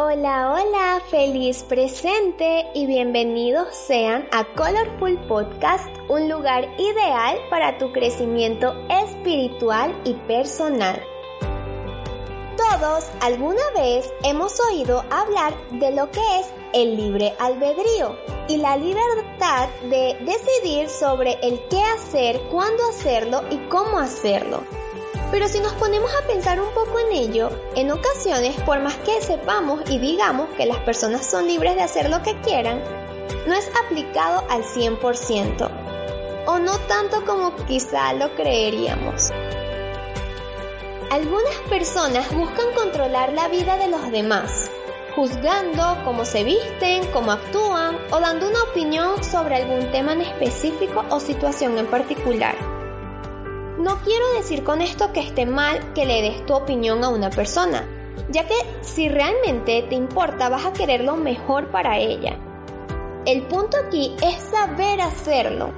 Hola, hola, feliz presente y bienvenidos sean a Colorful Podcast, un lugar ideal para tu crecimiento espiritual y personal. Todos alguna vez hemos oído hablar de lo que es el libre albedrío y la libertad de decidir sobre el qué hacer, cuándo hacerlo y cómo hacerlo. Pero si nos ponemos a pensar un poco en ello, en ocasiones, por más que sepamos y digamos que las personas son libres de hacer lo que quieran, no es aplicado al 100%, o no tanto como quizá lo creeríamos. Algunas personas buscan controlar la vida de los demás, juzgando cómo se visten, cómo actúan o dando una opinión sobre algún tema en específico o situación en particular. No quiero decir con esto que esté mal que le des tu opinión a una persona, ya que si realmente te importa vas a querer lo mejor para ella. El punto aquí es saber hacerlo.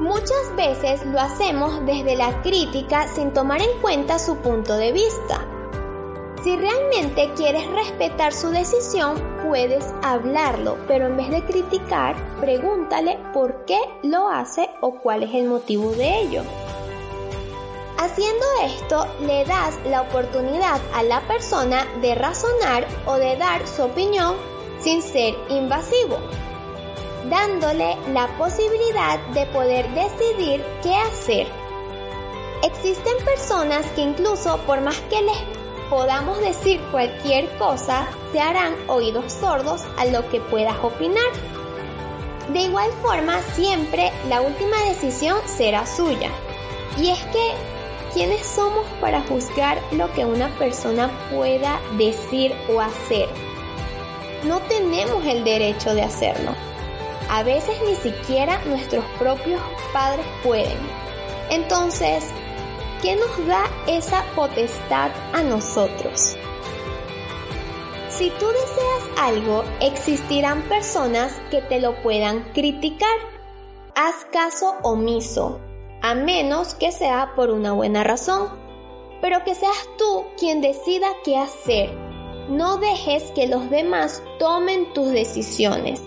Muchas veces lo hacemos desde la crítica sin tomar en cuenta su punto de vista. Si realmente quieres respetar su decisión, puedes hablarlo, pero en vez de criticar, pregúntale por qué lo hace o cuál es el motivo de ello. Haciendo esto, le das la oportunidad a la persona de razonar o de dar su opinión sin ser invasivo, dándole la posibilidad de poder decidir qué hacer. Existen personas que incluso por más que les podamos decir cualquier cosa, se harán oídos sordos a lo que puedas opinar. De igual forma, siempre la última decisión será suya. Y es que, ¿quiénes somos para juzgar lo que una persona pueda decir o hacer? No tenemos el derecho de hacerlo. A veces ni siquiera nuestros propios padres pueden. Entonces, ¿Qué nos da esa potestad a nosotros? Si tú deseas algo, existirán personas que te lo puedan criticar. Haz caso omiso, a menos que sea por una buena razón, pero que seas tú quien decida qué hacer. No dejes que los demás tomen tus decisiones.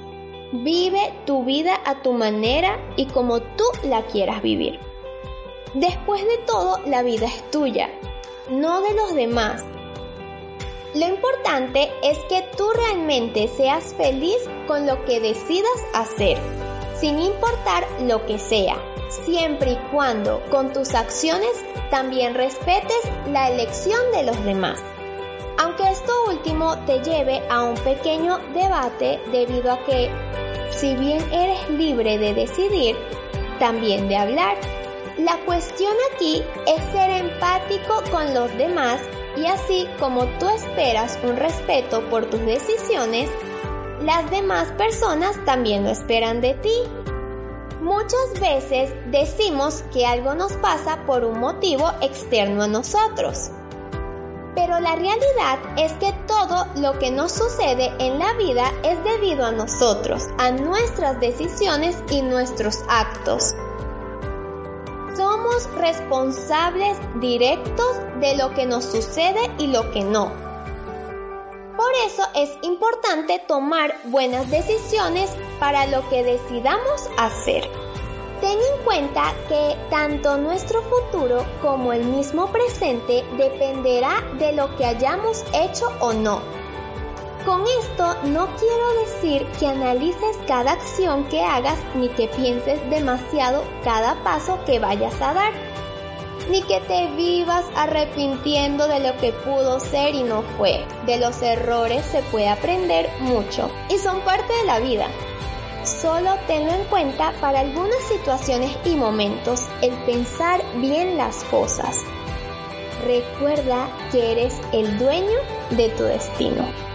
Vive tu vida a tu manera y como tú la quieras vivir. Después de todo, la vida es tuya, no de los demás. Lo importante es que tú realmente seas feliz con lo que decidas hacer, sin importar lo que sea, siempre y cuando con tus acciones también respetes la elección de los demás. Aunque esto último te lleve a un pequeño debate debido a que, si bien eres libre de decidir, también de hablar, la cuestión aquí es ser empático con los demás y así como tú esperas un respeto por tus decisiones, las demás personas también lo esperan de ti. Muchas veces decimos que algo nos pasa por un motivo externo a nosotros. Pero la realidad es que todo lo que nos sucede en la vida es debido a nosotros, a nuestras decisiones y nuestros actos somos responsables directos de lo que nos sucede y lo que no. Por eso es importante tomar buenas decisiones para lo que decidamos hacer. Ten en cuenta que tanto nuestro futuro como el mismo presente dependerá de lo que hayamos hecho o no. Con esto no quiero decir que analices cada acción que hagas ni que pienses demasiado cada paso que vayas a dar, ni que te vivas arrepintiendo de lo que pudo ser y no fue. De los errores se puede aprender mucho y son parte de la vida. Solo tenlo en cuenta para algunas situaciones y momentos el pensar bien las cosas. Recuerda que eres el dueño de tu destino.